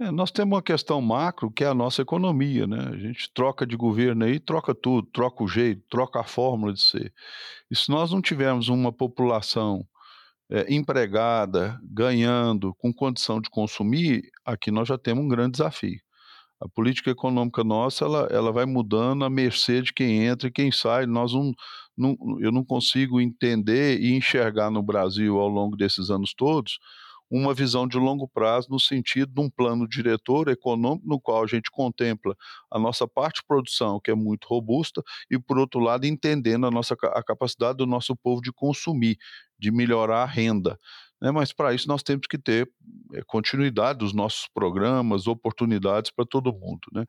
É, nós temos uma questão macro que é a nossa economia, né? A gente troca de governo aí, troca tudo, troca o jeito, troca a fórmula de ser. E se nós não tivermos uma população é, empregada, ganhando, com condição de consumir, aqui nós já temos um grande desafio. A política econômica nossa, ela, ela vai mudando à mercê de quem entra e quem sai. Nós não, não, eu não consigo entender e enxergar no Brasil ao longo desses anos todos uma visão de longo prazo no sentido de um plano diretor econômico no qual a gente contempla a nossa parte de produção, que é muito robusta, e por outro lado entendendo a nossa a capacidade do nosso povo de consumir, de melhorar a renda. Né? Mas para isso nós temos que ter é, continuidade dos nossos programas, oportunidades para todo mundo. Né?